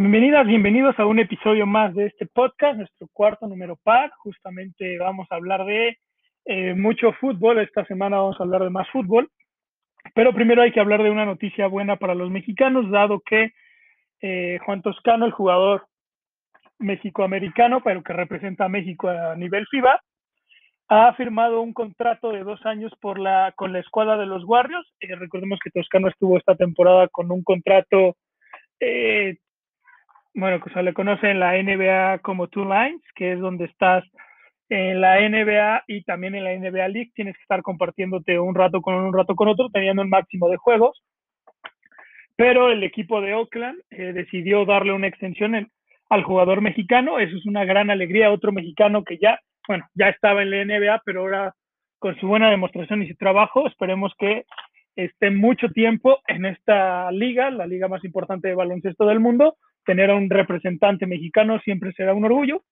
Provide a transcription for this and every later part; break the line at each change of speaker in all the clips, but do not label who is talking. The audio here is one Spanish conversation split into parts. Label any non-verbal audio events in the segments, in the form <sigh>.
Bienvenidas, bienvenidos a un episodio más de este podcast, nuestro cuarto número par. Justamente vamos a hablar de eh, mucho fútbol. Esta semana vamos a hablar de más fútbol. Pero primero hay que hablar de una noticia buena para los mexicanos, dado que eh, Juan Toscano, el jugador mexicoamericano, pero que representa a México a nivel FIBA, ha firmado un contrato de dos años por la, con la escuadra de los Warriors. Eh, recordemos que Toscano estuvo esta temporada con un contrato eh, bueno, que se le conoce en la NBA como Two Lines, que es donde estás en la NBA y también en la NBA League, tienes que estar compartiéndote un rato con un rato con otro, teniendo el máximo de juegos. Pero el equipo de Oakland eh, decidió darle una extensión al jugador mexicano. Eso es una gran alegría. Otro mexicano que ya, bueno, ya estaba en la NBA, pero ahora con su buena demostración y su trabajo, esperemos que esté mucho tiempo en esta liga, la liga más importante de baloncesto del mundo, tener a un representante mexicano siempre será un orgullo.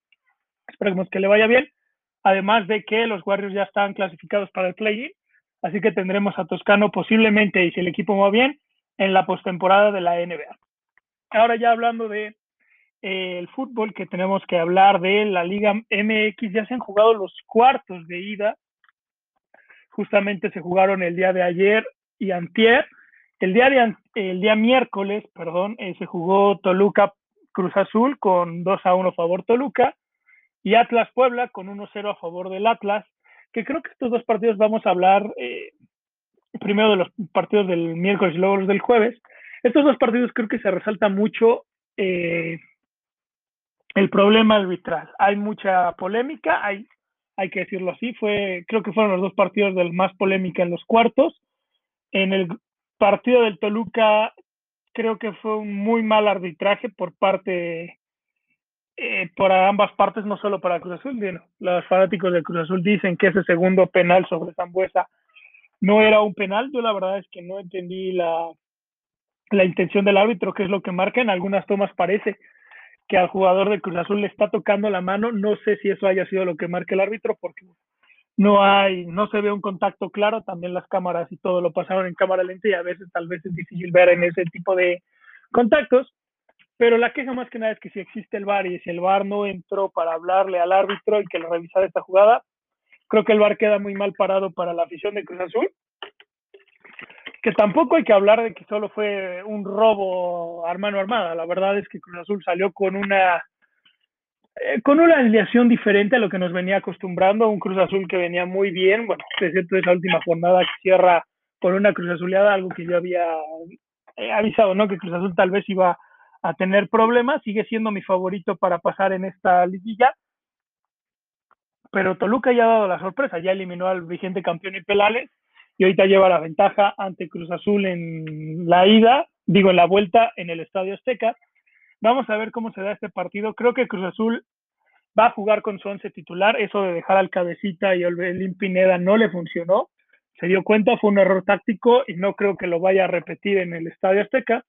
Esperemos que le vaya bien. Además de que los Warriors ya están clasificados para el play-in, así que tendremos a Toscano posiblemente, y si el equipo va bien, en la postemporada de la NBA. Ahora ya hablando de eh, el fútbol, que tenemos que hablar de la Liga MX, ya se han jugado los cuartos de ida. Justamente se jugaron el día de ayer y antier. El día, de, el día miércoles, perdón, eh, se jugó Toluca Cruz Azul con 2 a 1 a favor Toluca y Atlas Puebla con 1-0 a favor del Atlas, que creo que estos dos partidos vamos a hablar eh, primero de los partidos del miércoles y luego los del jueves. Estos dos partidos creo que se resalta mucho eh, el problema arbitral. Hay mucha polémica, hay, hay que decirlo así, fue, creo que fueron los dos partidos del más polémica en los cuartos. En el partido del Toluca creo que fue un muy mal arbitraje por parte, eh, por ambas partes, no solo para Cruz Azul. los fanáticos de Cruz Azul dicen que ese segundo penal sobre Zambuesa no era un penal. Yo la verdad es que no entendí la, la intención del árbitro, que es lo que marca. En algunas tomas parece que al jugador de Cruz Azul le está tocando la mano. No sé si eso haya sido lo que marca el árbitro, porque no hay, no se ve un contacto claro, también las cámaras y todo lo pasaron en cámara lenta y a veces tal vez es difícil ver en ese tipo de contactos, pero la queja más que nada es que si existe el VAR y si el VAR no entró para hablarle al árbitro y que le revisara esta jugada, creo que el VAR queda muy mal parado para la afición de Cruz Azul, que tampoco hay que hablar de que solo fue un robo a mano armada, la verdad es que Cruz Azul salió con una eh, con una alineación diferente a lo que nos venía acostumbrando, un Cruz Azul que venía muy bien, bueno, excepto esa última jornada que cierra con una Cruz Azuleada, algo que yo había eh, avisado, ¿no? Que Cruz Azul tal vez iba a tener problemas, sigue siendo mi favorito para pasar en esta liguilla, pero Toluca ya ha dado la sorpresa, ya eliminó al vigente campeón y Pelales y ahorita lleva la ventaja ante Cruz Azul en la ida, digo en la vuelta en el Estadio Azteca, Vamos a ver cómo se da este partido. Creo que Cruz Azul va a jugar con su once titular. Eso de dejar al cabecita y al Belín Pineda no le funcionó. Se dio cuenta, fue un error táctico y no creo que lo vaya a repetir en el Estadio Azteca.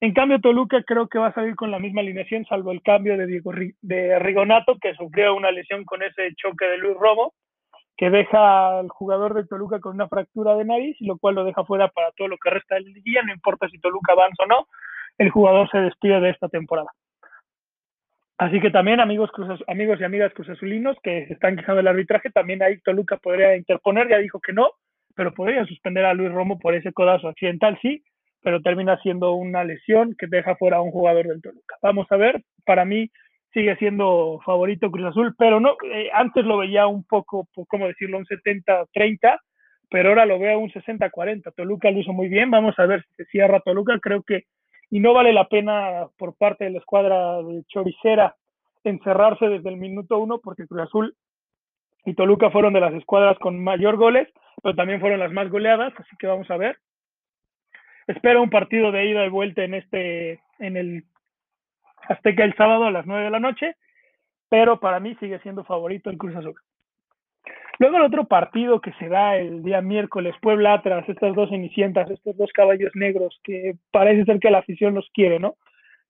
En cambio, Toluca creo que va a salir con la misma alineación, salvo el cambio de, Diego, de Rigonato, que sufrió una lesión con ese choque de Luis Romo, que deja al jugador de Toluca con una fractura de nariz, lo cual lo deja fuera para todo lo que resta del día. No importa si Toluca avanza o no, el jugador se despide de esta temporada. Así que también, amigos, amigos y amigas cruzazulinos que se están quejando del arbitraje, también ahí Toluca podría interponer, ya dijo que no, pero podría suspender a Luis Romo por ese codazo accidental, sí, pero termina siendo una lesión que deja fuera a un jugador del Toluca. Vamos a ver, para mí sigue siendo favorito Cruz Azul, pero no, eh, antes lo veía un poco, ¿cómo decirlo?, un 70-30, pero ahora lo veo un 60-40. Toluca lo hizo muy bien, vamos a ver si se cierra Toluca, creo que y no vale la pena por parte de la escuadra de Choricera encerrarse desde el minuto uno porque Cruz Azul y Toluca fueron de las escuadras con mayor goles, pero también fueron las más goleadas, así que vamos a ver. Espero un partido de ida y vuelta en este, en el Azteca el sábado a las nueve de la noche, pero para mí sigue siendo favorito el Cruz Azul. Luego el otro partido que se da el día miércoles, Puebla tras estas dos cenicientas, estos dos caballos negros que parece ser que la afición los quiere, ¿no?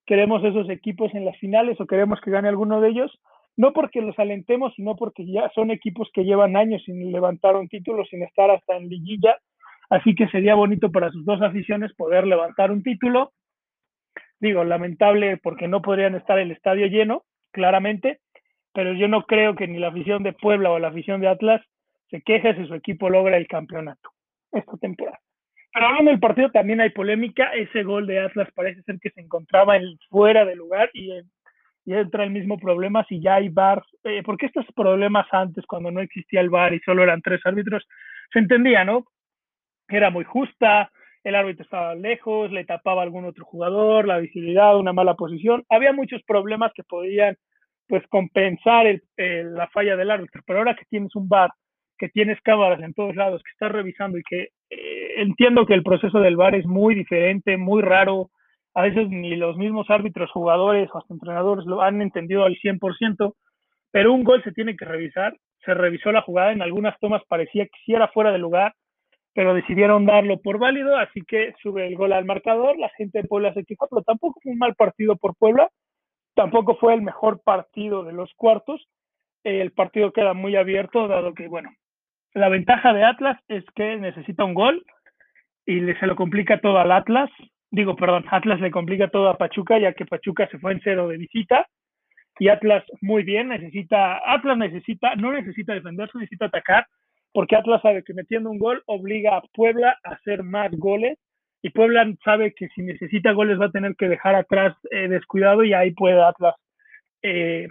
Queremos esos equipos en las finales o queremos que gane alguno de ellos, no porque los alentemos, sino porque ya son equipos que llevan años sin levantar un título, sin estar hasta en liguilla, así que sería bonito para sus dos aficiones poder levantar un título. digo, lamentable porque no podrían estar el estadio lleno, claramente, pero yo no creo que ni la afición de Puebla o la afición de Atlas se queje si su equipo logra el campeonato esta temporada. Pero hablando del partido, también hay polémica. Ese gol de Atlas parece ser que se encontraba en, fuera de lugar y, y entra el mismo problema si ya hay VAR. Eh, porque estos problemas antes, cuando no existía el VAR y solo eran tres árbitros, se entendía, ¿no? Era muy justa, el árbitro estaba lejos, le tapaba a algún otro jugador, la visibilidad, una mala posición. Había muchos problemas que podían pues compensar el, la falla del árbitro. Pero ahora que tienes un VAR, que tienes cámaras en todos lados, que estás revisando y que eh, entiendo que el proceso del VAR es muy diferente, muy raro. A veces ni los mismos árbitros, jugadores o hasta entrenadores lo han entendido al 100%, pero un gol se tiene que revisar. Se revisó la jugada, en algunas tomas parecía que sí era fuera de lugar, pero decidieron darlo por válido, así que sube el gol al marcador. La gente de Puebla se quejó, pero tampoco fue un mal partido por Puebla, tampoco fue el mejor partido de los cuartos. El partido queda muy abierto, dado que, bueno, la ventaja de Atlas es que necesita un gol y le, se lo complica todo al Atlas. Digo, perdón, Atlas le complica todo a Pachuca, ya que Pachuca se fue en cero de visita. Y Atlas muy bien, necesita, Atlas necesita, no necesita defenderse, necesita atacar, porque Atlas sabe que metiendo un gol obliga a Puebla a hacer más goles. Y Puebla sabe que si necesita goles va a tener que dejar atrás eh, descuidado y ahí puede Atlas eh,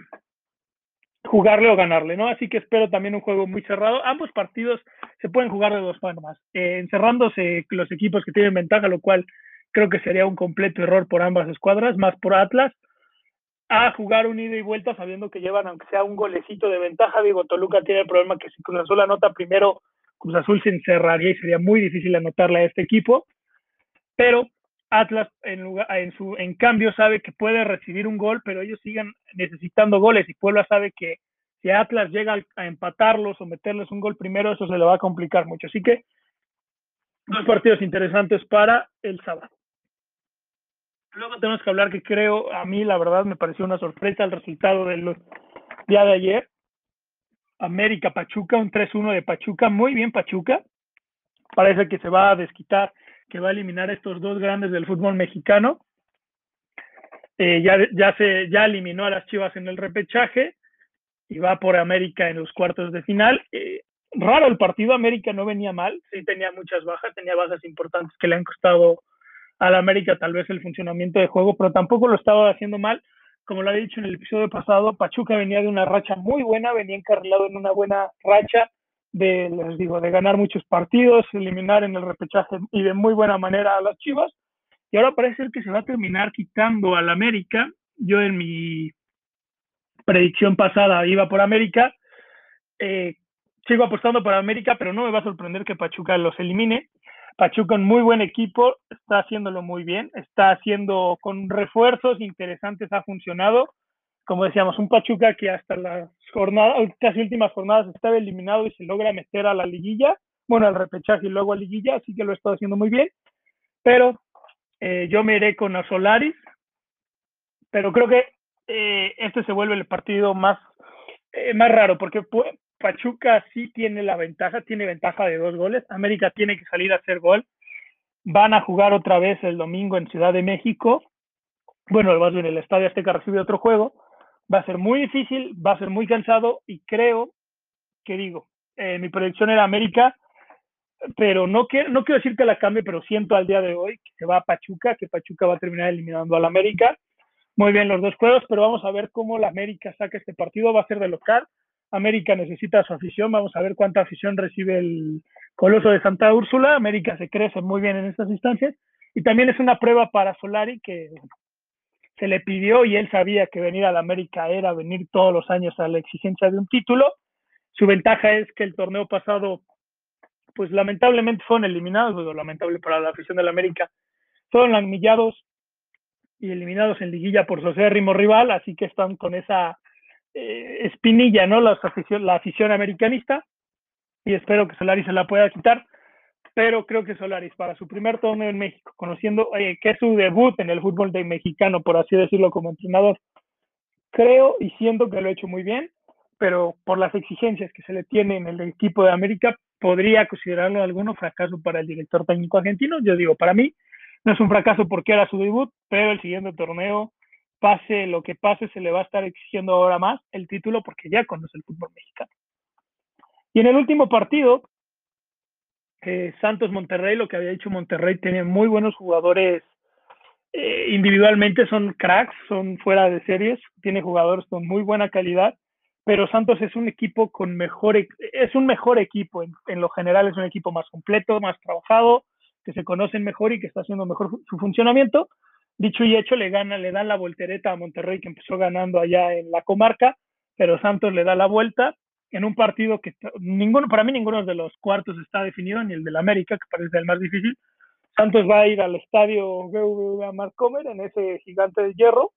jugarle o ganarle, ¿no? Así que espero también un juego muy cerrado. Ambos partidos se pueden jugar de dos formas, eh, encerrándose los equipos que tienen ventaja, lo cual creo que sería un completo error por ambas escuadras, más por Atlas, a jugar un ida y vuelta sabiendo que llevan, aunque sea un golecito de ventaja. Digo, Toluca tiene el problema que si Cruz Azul anota primero, Cruz Azul se encerraría y sería muy difícil anotarle a este equipo. Pero Atlas, en, lugar, en, su, en cambio, sabe que puede recibir un gol, pero ellos siguen necesitando goles y Puebla sabe que si Atlas llega a empatarlos o meterles un gol primero, eso se le va a complicar mucho. Así que dos partidos interesantes para el sábado. Luego tenemos que hablar que creo, a mí la verdad me pareció una sorpresa el resultado del día de ayer. América Pachuca, un 3-1 de Pachuca, muy bien Pachuca. Parece que se va a desquitar que va a eliminar estos dos grandes del fútbol mexicano. Eh, ya, ya, se, ya eliminó a las Chivas en el repechaje y va por América en los cuartos de final. Eh, raro el partido, América no venía mal, sí tenía muchas bajas, tenía bajas importantes que le han costado al América tal vez el funcionamiento de juego, pero tampoco lo estaba haciendo mal. Como lo he dicho en el episodio pasado, Pachuca venía de una racha muy buena, venía encarrilado en una buena racha, de, les digo, de ganar muchos partidos, eliminar en el repechaje y de muy buena manera a las Chivas. Y ahora parece ser que se va a terminar quitando al América. Yo en mi predicción pasada iba por América. Eh, sigo apostando por América, pero no me va a sorprender que Pachuca los elimine. Pachuca, un muy buen equipo, está haciéndolo muy bien, está haciendo con refuerzos interesantes, ha funcionado como decíamos, un Pachuca que hasta las jornadas, casi últimas jornadas estaba eliminado y se logra meter a la liguilla, bueno, al repechaje y luego a liguilla, así que lo está haciendo muy bien. Pero eh, yo me iré con a Solaris, pero creo que eh, este se vuelve el partido más, eh, más raro, porque Pachuca sí tiene la ventaja, tiene ventaja de dos goles, América tiene que salir a hacer gol, van a jugar otra vez el domingo en Ciudad de México, bueno, más bien el Estadio Azteca recibe otro juego, va a ser muy difícil, va a ser muy cansado y creo que digo, eh, mi predicción era América, pero no quiero, no quiero decir que la cambie, pero siento al día de hoy que se va a Pachuca, que Pachuca va a terminar eliminando al América. Muy bien los dos juegos, pero vamos a ver cómo la América saca este partido, va a ser de local. América necesita su afición, vamos a ver cuánta afición recibe el Coloso de Santa Úrsula. América se crece muy bien en estas instancias y también es una prueba para Solari que se le pidió y él sabía que venir a la América era venir todos los años a la exigencia de un título. Su ventaja es que el torneo pasado, pues lamentablemente fueron eliminados, lamentable para la afición de la América, fueron amillados y eliminados en liguilla por su acérrimo rival, así que están con esa eh, espinilla, ¿no? La afición, la afición americanista y espero que Solari se la pueda quitar pero creo que Solaris para su primer torneo en México, conociendo eh, que es su debut en el fútbol mexicano, por así decirlo, como entrenador, creo y siento que lo ha hecho muy bien, pero por las exigencias que se le tiene en el equipo de América, podría considerarlo alguno fracaso para el director técnico argentino. Yo digo, para mí, no es un fracaso porque era su debut, pero el siguiente torneo, pase lo que pase, se le va a estar exigiendo ahora más el título porque ya conoce el fútbol mexicano. Y en el último partido, Santos Monterrey, lo que había dicho Monterrey, tiene muy buenos jugadores eh, individualmente, son cracks, son fuera de series, tiene jugadores con muy buena calidad, pero Santos es un equipo con mejor, es un mejor equipo, en, en lo general es un equipo más completo, más trabajado, que se conocen mejor y que está haciendo mejor su funcionamiento. Dicho y hecho, le gana, le dan la voltereta a Monterrey, que empezó ganando allá en la comarca, pero Santos le da la vuelta en un partido que ninguno, para mí ninguno de los cuartos está definido, ni el del América, que parece el más difícil. Santos va a ir al estadio BBVA Marcomer en ese gigante de hierro.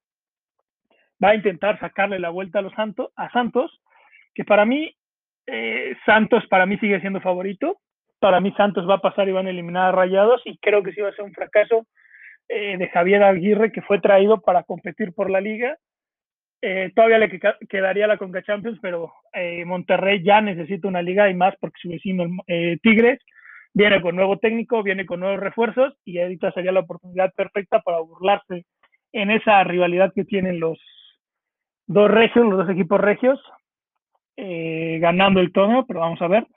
Va a intentar sacarle la vuelta a los Santos, a Santos, que para mí, eh, Santos para mí sigue siendo favorito. Para mí Santos va a pasar y van a eliminar a Rayados y creo que sí va a ser un fracaso eh, de Javier Aguirre que fue traído para competir por la liga. Eh, todavía le quedaría la Conca Champions, pero eh, Monterrey ya necesita una liga y más porque su vecino Tigres viene con nuevo técnico, viene con nuevos refuerzos y ahorita sería la oportunidad perfecta para burlarse en esa rivalidad que tienen los dos regios, los dos equipos regios, ganando el torneo, pero vamos a ver.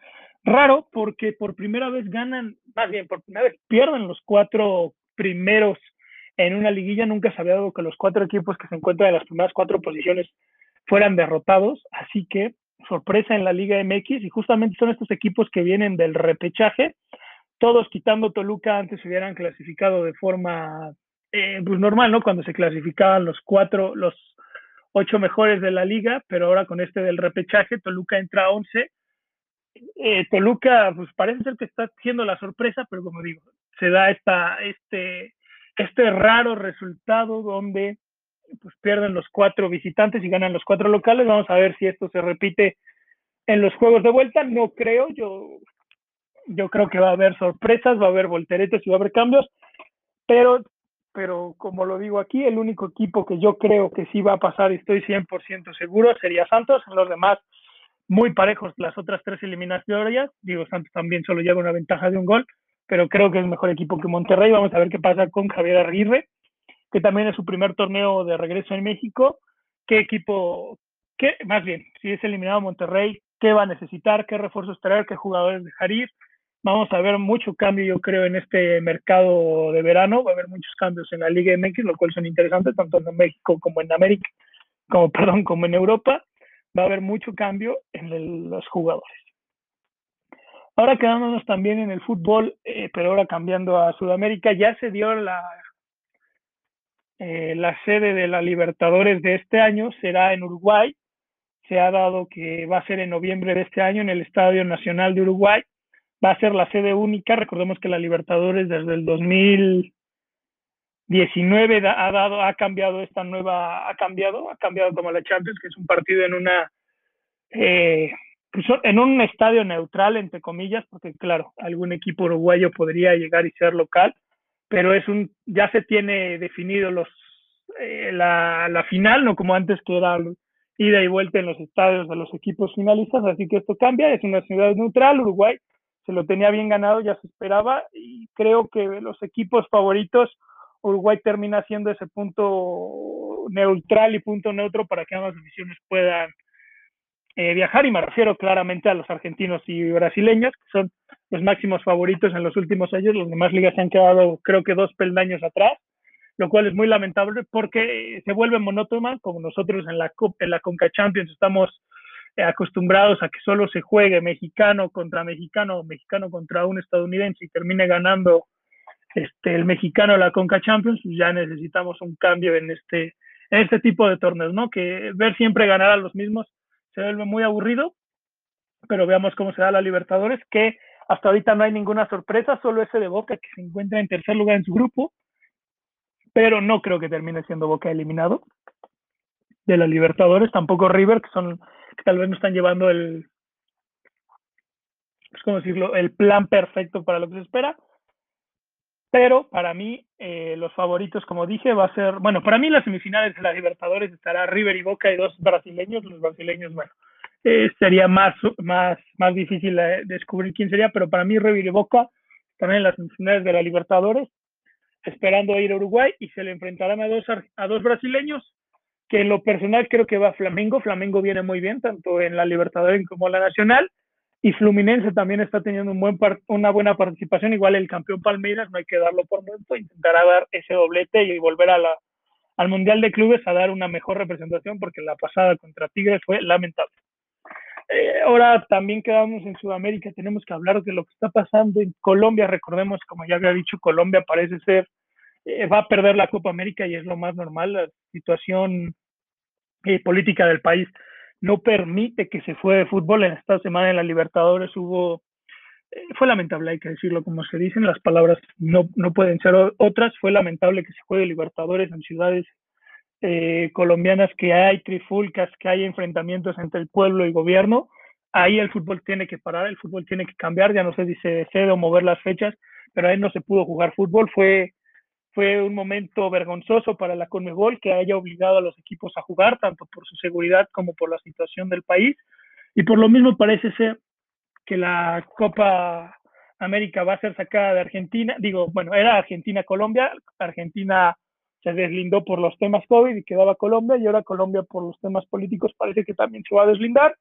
Raro porque por primera vez ganan, más bien por primera vez pierden los cuatro primeros en una liguilla. Nunca se había dado que los cuatro equipos que se encuentran en las primeras cuatro posiciones fueran derrotados. Así que sorpresa en la Liga MX y justamente son estos equipos que vienen del repechaje. Todos quitando Toluca antes se hubieran clasificado de forma eh, pues normal, ¿no? Cuando se clasificaban los cuatro, los ocho mejores de la liga, pero ahora con este del repechaje, Toluca entra a once. Eh, Toluca, pues parece ser que está haciendo la sorpresa, pero como digo, se da esta, este, este raro resultado donde pues pierden los cuatro visitantes y ganan los cuatro locales. Vamos a ver si esto se repite en los juegos de vuelta. No creo, yo, yo creo que va a haber sorpresas, va a haber volteretes y va a haber cambios, pero, pero como lo digo aquí, el único equipo que yo creo que sí va a pasar y estoy 100% seguro sería Santos. En los demás, muy parejos las otras tres eliminatorias. Digo, Santos también solo lleva una ventaja de un gol, pero creo que es mejor equipo que Monterrey. Vamos a ver qué pasa con Javier Aguirre, que también es su primer torneo de regreso en México. ¿Qué equipo, qué, más bien, si es eliminado Monterrey, qué va a necesitar, qué refuerzos traer, qué jugadores dejar ir? Vamos a ver mucho cambio, yo creo, en este mercado de verano. Va a haber muchos cambios en la Liga MX, lo cual son interesantes tanto en México como en América, como, <laughs> perdón, como en Europa. Va a haber mucho cambio en los jugadores. Ahora quedándonos también en el fútbol, eh, pero ahora cambiando a Sudamérica, ya se dio la, eh, la sede de la Libertadores de este año, será en Uruguay. Se ha dado que va a ser en noviembre de este año en el Estadio Nacional de Uruguay. Va a ser la sede única. Recordemos que la Libertadores desde el 2019 ha dado, ha cambiado esta nueva, ha cambiado, ha cambiado como la Champions, que es un partido en una eh, pues, en un estadio neutral, entre comillas, porque claro, algún equipo uruguayo podría llegar y ser local, pero es un, ya se tiene definido los, eh, la, la, final, no como antes que era ida y vuelta en los estadios de los equipos finalistas, así que esto cambia, es una ciudad neutral, Uruguay se lo tenía bien ganado, ya se esperaba, y creo que los equipos favoritos, Uruguay termina siendo ese punto neutral y punto neutro para que ambas divisiones puedan eh, viajar y me refiero claramente a los argentinos y brasileños, que son los máximos favoritos en los últimos años. Los demás ligas se han quedado, creo que, dos peldaños atrás, lo cual es muy lamentable porque se vuelve monótona, como nosotros en la, en la Conca Champions estamos eh, acostumbrados a que solo se juegue mexicano contra mexicano, mexicano contra un estadounidense y termine ganando este, el mexicano la Conca Champions, pues ya necesitamos un cambio en este, en este tipo de torneos, ¿no? Que ver siempre ganar a los mismos se vuelve muy aburrido, pero veamos cómo se da la Libertadores, que hasta ahorita no hay ninguna sorpresa, solo ese de Boca que se encuentra en tercer lugar en su grupo, pero no creo que termine siendo Boca eliminado de la Libertadores, tampoco River, que son que tal vez no están llevando el es como decirlo, el plan perfecto para lo que se espera. Pero para mí, eh, los favoritos, como dije, va a ser, bueno, para mí las semifinales de la Libertadores estará River y Boca y dos brasileños. Los brasileños, bueno, eh, sería más, más, más difícil descubrir quién sería, pero para mí River y Boca también en las semifinales de la Libertadores. esperando ir a Uruguay y se le enfrentarán a dos, a dos brasileños, que en lo personal creo que va Flamengo. Flamengo viene muy bien, tanto en la Libertadores como en la Nacional. Y Fluminense también está teniendo un buen una buena participación. Igual el campeón Palmeiras, no hay que darlo por muerto, intentará dar ese doblete y volver a la, al Mundial de Clubes a dar una mejor representación porque la pasada contra Tigres fue lamentable. Eh, ahora también quedamos en Sudamérica, tenemos que hablar de lo que está pasando en Colombia. Recordemos, como ya había dicho, Colombia parece ser, eh, va a perder la Copa América y es lo más normal. La situación eh, política del país no permite que se juegue fútbol. En esta semana en la Libertadores hubo, fue lamentable, hay que decirlo como se dicen, las palabras no, no pueden ser otras. Fue lamentable que se juegue Libertadores en ciudades eh, colombianas que hay trifulcas, que hay enfrentamientos entre el pueblo y gobierno, ahí el fútbol tiene que parar, el fútbol tiene que cambiar, ya no sé si se decide o mover las fechas, pero ahí no se pudo jugar fútbol, fue, fue un momento vergonzoso para la Conmebol que haya obligado a los equipos a jugar, tanto por su seguridad como por la situación del país, y por lo mismo parece ser que la Copa América va a ser sacada de Argentina, digo, bueno, era Argentina-Colombia, Argentina se deslindó por los temas COVID y quedaba Colombia y ahora Colombia por los temas políticos parece que también se va a deslindar.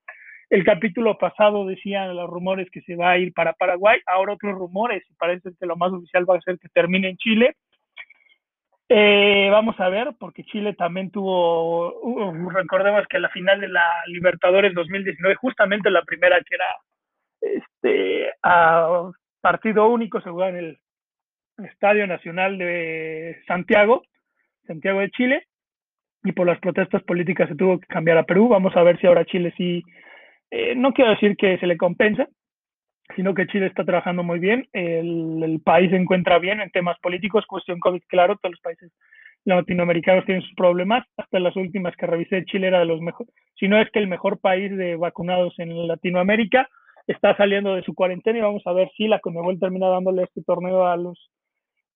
El capítulo pasado decían los rumores que se va a ir para Paraguay, ahora otros rumores parece que lo más oficial va a ser que termine en Chile. Eh, vamos a ver, porque Chile también tuvo, uh, recordemos que la final de la Libertadores 2019, justamente la primera que era este, partido único, se jugaba en el Estadio Nacional de Santiago, Santiago de Chile, y por las protestas políticas se tuvo que cambiar a Perú. Vamos a ver si ahora Chile sí, eh, no quiero decir que se le compensa, sino que Chile está trabajando muy bien, el, país se encuentra bien en temas políticos, cuestión COVID, claro, todos los países latinoamericanos tienen sus problemas, hasta las últimas que revisé, Chile era de los mejores, si no es que el mejor país de vacunados en Latinoamérica, está saliendo de su cuarentena y vamos a ver si la Conmebol termina dándole este torneo a los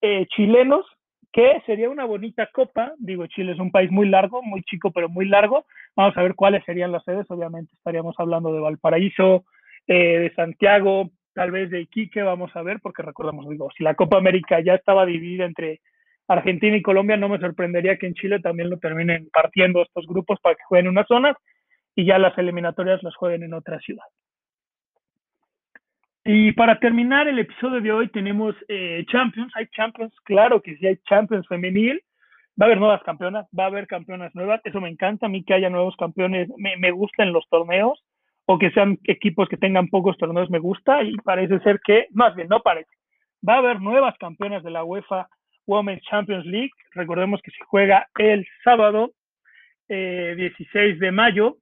eh, chilenos que sería una bonita copa. Digo, Chile es un país muy largo, muy chico, pero muy largo. Vamos a ver cuáles serían las sedes. Obviamente estaríamos hablando de Valparaíso, eh, de Santiago, tal vez de Iquique, vamos a ver, porque recordamos, digo, si la Copa América ya estaba dividida entre Argentina y Colombia, no me sorprendería que en Chile también lo terminen partiendo estos grupos para que jueguen en unas zonas y ya las eliminatorias las jueguen en otra ciudad. Y para terminar el episodio de hoy tenemos eh, Champions. Hay Champions, claro que sí hay Champions femenil. Va a haber nuevas campeonas, va a haber campeonas nuevas. Eso me encanta a mí que haya nuevos campeones. Me, me gustan los torneos o que sean equipos que tengan pocos torneos. Me gusta y parece ser que, más bien, no parece. Va a haber nuevas campeonas de la UEFA Women's Champions League. Recordemos que se juega el sábado 16 eh, de mayo.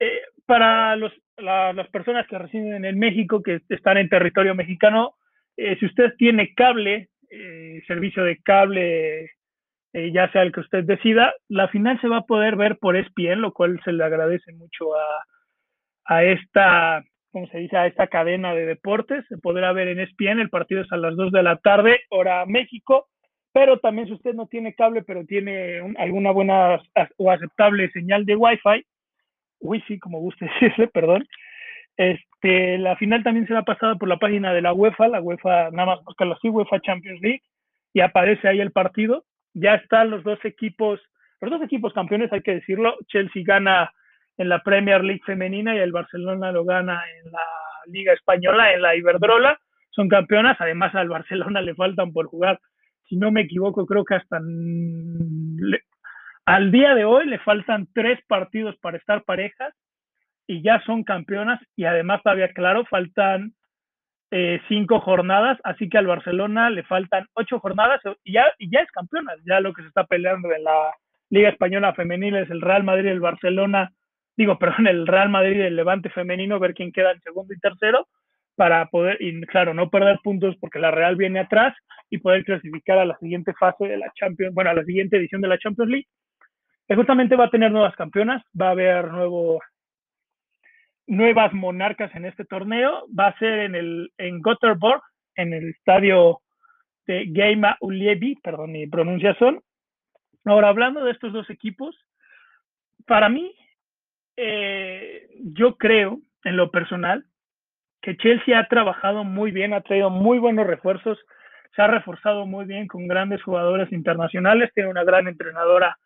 Eh, para los las personas que residen en México, que están en territorio mexicano, eh, si usted tiene cable, eh, servicio de cable, ya sea el que usted decida, la final se va a poder ver por ESPN, lo cual se le agradece mucho a, a esta, ¿cómo se dice? A esta cadena de deportes. Se podrá ver en ESPN, el partido es a las 2 de la tarde, hora México, pero también si usted no tiene cable, pero tiene alguna buena o aceptable señal de Wi-Fi, Wi-Fi, como guste <laughs> decirle, perdón. Este, la final también será pasada por la página de la UEFA, la UEFA, nada más busca así, UEFA Champions League, y aparece ahí el partido. Ya están los dos equipos, los dos equipos campeones, hay que decirlo. Chelsea gana en la Premier League femenina y el Barcelona lo gana en la Liga Española, en la Iberdrola. Son campeonas, además al Barcelona le faltan por jugar, si no me equivoco, creo que hasta al día de hoy le faltan tres partidos para estar parejas y ya son campeonas. Y además todavía claro, faltan eh, cinco jornadas, así que al Barcelona le faltan ocho jornadas y ya, y ya es campeona, ya lo que se está peleando en la Liga Española Femenil es el Real Madrid y el Barcelona, digo, <laughs> perdón, el Real Madrid y el Levante Femenino, ver quién queda en segundo y tercero para poder, y claro, no perder puntos porque la Real viene atrás y poder clasificar a la siguiente fase de la Champions, bueno, a la siguiente edición de la Champions League justamente va a tener nuevas campeonas, va a haber nuevo, nuevas monarcas en este torneo, va a ser en, el, en Gothenburg, en el estadio de Geima Ulievi, perdón mi pronunciación. Ahora, hablando de estos dos equipos, para mí, eh, yo creo, en lo personal, que Chelsea ha trabajado muy bien, ha traído muy buenos refuerzos. se ha reforzado muy bien con grandes jugadores internacionales, tiene una gran entrenadora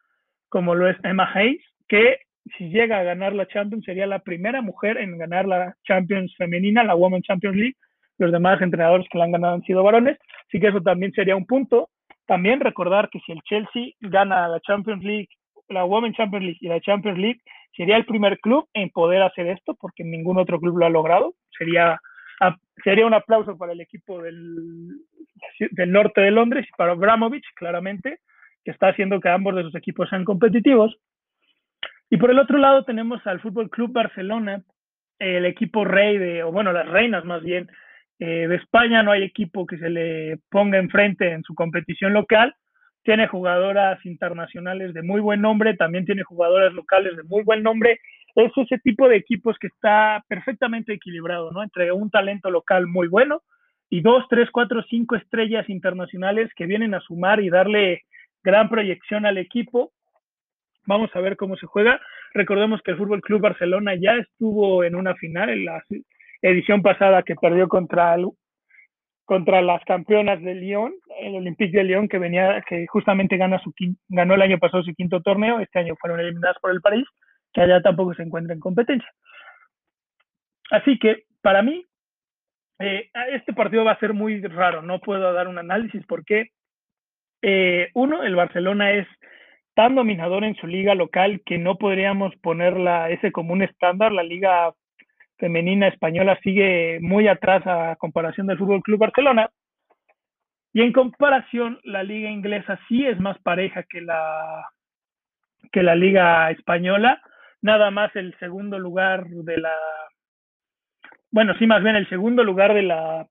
como lo es Emma Hayes, que si llega a ganar la Champions sería la primera mujer en ganar la Champions femenina, la Women's Champions League. Los demás entrenadores que la han ganado han sido varones, así que eso también sería un punto. También recordar que si el Chelsea gana la Champions League, la Women's Champions League y la Champions League, sería el primer club en poder hacer esto, porque ningún otro club lo ha logrado. Sería sería un aplauso para el equipo del, del norte de Londres y para Abramovich, claramente, que está haciendo que ambos de sus equipos sean competitivos. Y por el otro lado tenemos al Fútbol Club Barcelona, el equipo rey de, o bueno, las reinas más bien, eh, de España. No hay equipo que se le ponga enfrente en su competición local. Tiene jugadoras internacionales de muy buen nombre, también tiene jugadoras locales de muy buen nombre es ese tipo de equipos que está perfectamente equilibrado, ¿no? Entre un talento local muy bueno y dos, tres, cuatro, cinco estrellas internacionales que vienen a sumar y darle gran proyección al equipo. Vamos a ver cómo se juega. Recordemos que el Fútbol Club Barcelona ya estuvo en una final en la edición pasada que perdió contra contra las campeonas de Lyon, el Olympique de Lyon que venía que justamente gana su ganó el año pasado su quinto torneo, este año fueron eliminadas por el París que allá tampoco se encuentra en competencia. Así que para mí, eh, este partido va a ser muy raro, no puedo dar un análisis porque, eh, uno, el Barcelona es tan dominador en su liga local que no podríamos ponerla ese como un estándar. La liga femenina española sigue muy atrás a comparación del Fútbol Club Barcelona. Y en comparación, la liga inglesa sí es más pareja que la, que la liga española nada más el segundo lugar de la, bueno, sí, más bien el segundo lugar de la,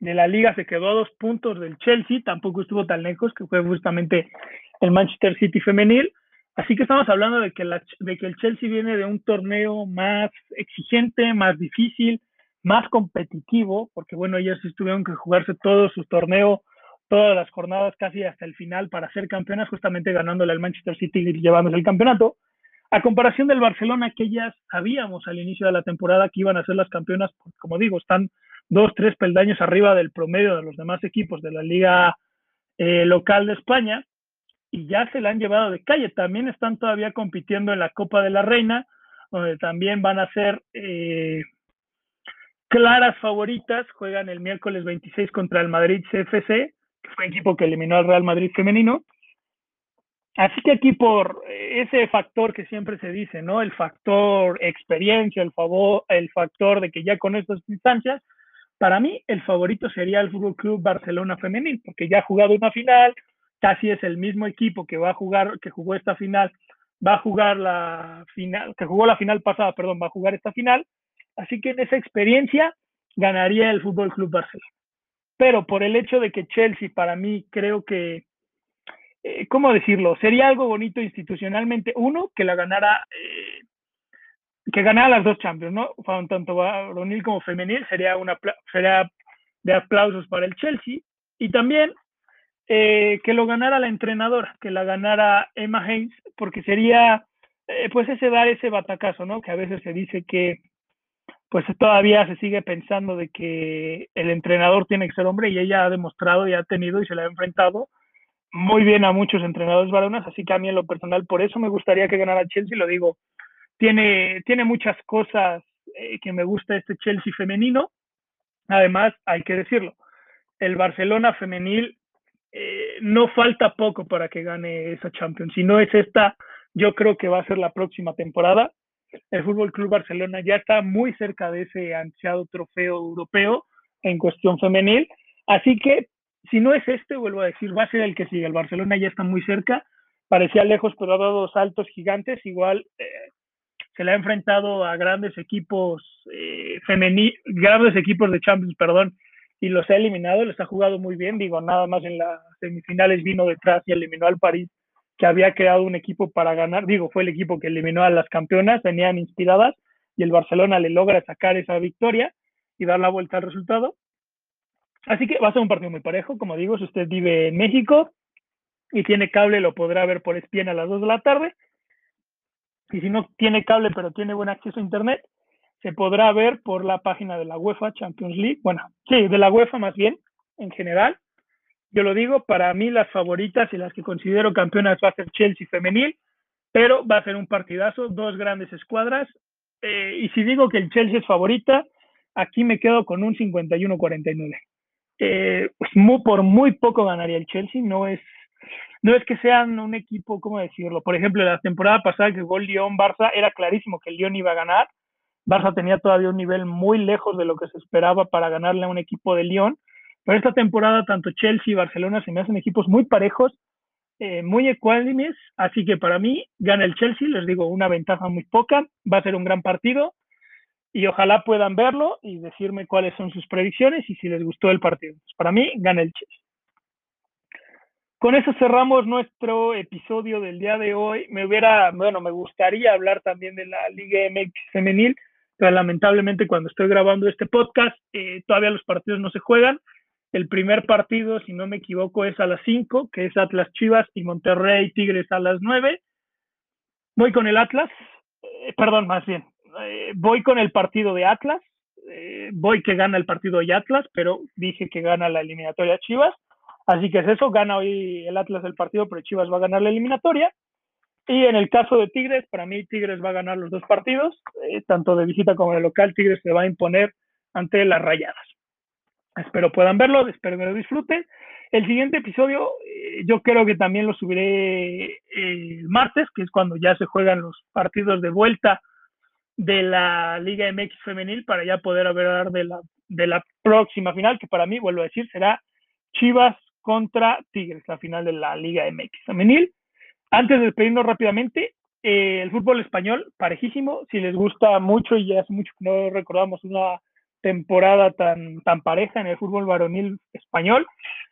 de la liga se quedó a dos puntos del Chelsea, tampoco estuvo tan lejos, que fue justamente el Manchester City femenil. Así que estamos hablando de que, la, que el Chelsea viene de un torneo más exigente, más difícil, más competitivo, porque bueno, ellos tuvieron que jugarse todo su torneo, todas las jornadas casi hasta el final para ser campeonas, justamente ganándole al Manchester City y llevándose el campeonato. A comparación del Barcelona, que ya sabíamos al inicio de la temporada que iban a ser las campeonas, como digo, están dos, tres peldaños arriba del promedio de los demás equipos de la liga eh, local de España y ya se la han llevado de calle. También están todavía compitiendo en la Copa de la Reina, donde también van a ser eh, claras favoritas. Juegan el miércoles 26 contra el Madrid CFC, que fue el equipo que eliminó al Real Madrid femenino. Así que aquí por ese factor que siempre se dice, ¿no? El factor experiencia, el, favor, el factor de que ya con estas instancias, para mí el favorito sería el Fútbol Club Barcelona Femenil, porque ya ha jugado una final, casi es el mismo equipo que va a jugar, que jugó esta final, va a jugar la final, que jugó la final pasada, perdón, va a jugar esta final. Así que en esa experiencia ganaría el Fútbol Club Barcelona. Pero por el hecho de que Chelsea, para mí, creo que eh, ¿cómo decirlo? Sería algo bonito institucionalmente. Uno, que la ganara, eh, que ganara las dos Champions, ¿no? Tanto varonil como femenil, sería, una, sería de aplausos para el Chelsea. Y también eh, que lo ganara la entrenadora, que la ganara Emma Haynes, porque sería, pues ese dar ese batacazo, ¿no? Que a veces se dice que, pues todavía se sigue pensando de que el entrenador tiene que ser hombre y ella ha demostrado y ha tenido y se la ha enfrentado muy bien a muchos entrenadores varones, así que a mí en lo personal, por eso me gustaría que ganara Chelsea, lo digo, tiene, tiene muchas cosas eh, que me gusta este Chelsea femenino, además, hay que decirlo, el Barcelona femenil eh, no falta poco para que gane esa Champions, si no es esta, yo creo que va a ser la próxima temporada, el Fútbol Club Barcelona ya está muy cerca de ese ansiado trofeo europeo en cuestión femenil, así que si no es este, vuelvo a decir, va a ser el que sigue. El Barcelona ya está muy cerca, parecía lejos, pero ha dado saltos gigantes. Igual eh, se le ha enfrentado a grandes equipos eh, grandes equipos de Champions, perdón, y los ha eliminado. Les ha jugado muy bien. Digo, nada más en las semifinales vino detrás y eliminó al París, que había creado un equipo para ganar. Digo, fue el equipo que eliminó a las campeonas, venían inspiradas y el Barcelona le logra sacar esa victoria y dar la vuelta al resultado. Así que va a ser un partido muy parejo, como digo, si usted vive en México y tiene cable, lo podrá ver por ESPN a las 2 de la tarde. Y si no tiene cable, pero tiene buen acceso a Internet, se podrá ver por la página de la UEFA Champions League. Bueno, sí, de la UEFA más bien, en general. yo lo digo, para mí las favoritas y las que considero campeonas va a ser Chelsea femenil, pero va a ser un partidazo, dos grandes escuadras. Eh, y si digo que el Chelsea es favorita, aquí me quedo con un 51-49. Eh, pues por muy poco ganaría el Chelsea, no es, no es que sean un equipo, ¿cómo decirlo? Por ejemplo, la temporada pasada que el Lyon-Barça, era clarísimo que el Lyon iba a ganar. Barça tenía todavía un nivel muy lejos de lo que se esperaba para ganarle a un equipo de Lyon. Pero esta temporada, tanto Chelsea y Barcelona se me hacen equipos muy parejos eh, muy ecuánimes, así que para mí gana el Chelsea, les digo, una ventaja muy poca, va a ser un gran partido y ojalá puedan verlo y decirme cuáles son sus predicciones y si les gustó el partido. Pues para mí gana el Chelsea. Con eso cerramos nuestro episodio del día de hoy. Me hubiera, bueno, me gustaría hablar también de la Liga MX femenil, lamentablemente cuando estoy grabando este podcast eh, todavía los partidos no se juegan. El primer partido, si no me equivoco, es a las 5, que es Atlas Chivas y Monterrey Tigres a las 9. Voy con el Atlas, eh, perdón, más bien, eh, voy con el partido de Atlas, eh, voy que gana el partido de Atlas, pero dije que gana la eliminatoria Chivas, así que es eso, gana hoy el Atlas el partido, pero Chivas va a ganar la eliminatoria. Y en el caso de Tigres, para mí Tigres va a ganar los dos partidos, tanto de visita como de local, Tigres se va a imponer ante las rayadas. Espero puedan verlo, espero que lo disfruten. El siguiente episodio eh, yo creo que también lo subiré eh, el martes, que es cuando ya se juegan los partidos de vuelta de la Liga MX femenil para ya poder hablar de la, de la próxima final, que para mí, vuelvo a decir, será Chivas contra Tigres, la final de la Liga MX femenil. Antes de despedirnos rápidamente, eh, el fútbol español, parejísimo, si les gusta mucho y ya hace mucho que no recordamos una temporada tan, tan pareja en el fútbol varonil español.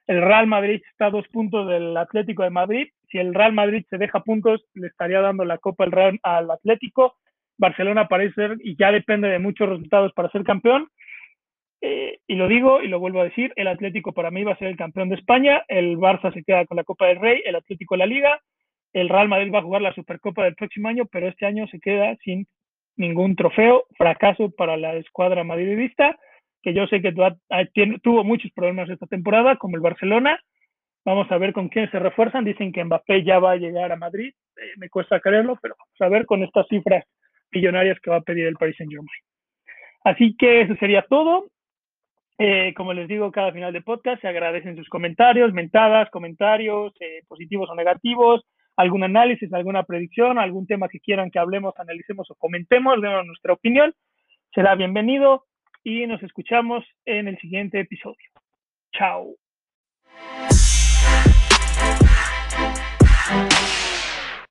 El Real Madrid está a dos puntos del Atlético de Madrid. Si el Real Madrid se deja puntos, le estaría dando la Copa el Real al Atlético. Barcelona parece ser, y ya depende de muchos resultados para ser campeón. Eh, y lo digo y lo vuelvo a decir, el Atlético para mí va a ser el campeón de España, el Barça se queda con la Copa del Rey, el Atlético la Liga, el Real Madrid va a jugar la Supercopa del próximo año, pero este año se queda sin ningún trofeo, fracaso para la escuadra madridista, que yo sé que tuvo muchos problemas esta temporada, como el Barcelona. Vamos a ver con quién se refuerzan. Dicen que Mbappé ya va a llegar a Madrid. Eh, me cuesta creerlo, pero vamos a ver con estas cifras millonarias que va a pedir el Paris Saint-Germain. Así que eso sería todo. Eh, como les digo, cada final de podcast se agradecen sus comentarios, mentadas, comentarios eh, positivos o negativos, algún análisis, alguna predicción, algún tema que quieran que hablemos, analicemos o comentemos, demos nuestra opinión, será bienvenido y nos escuchamos en el siguiente episodio. Chao.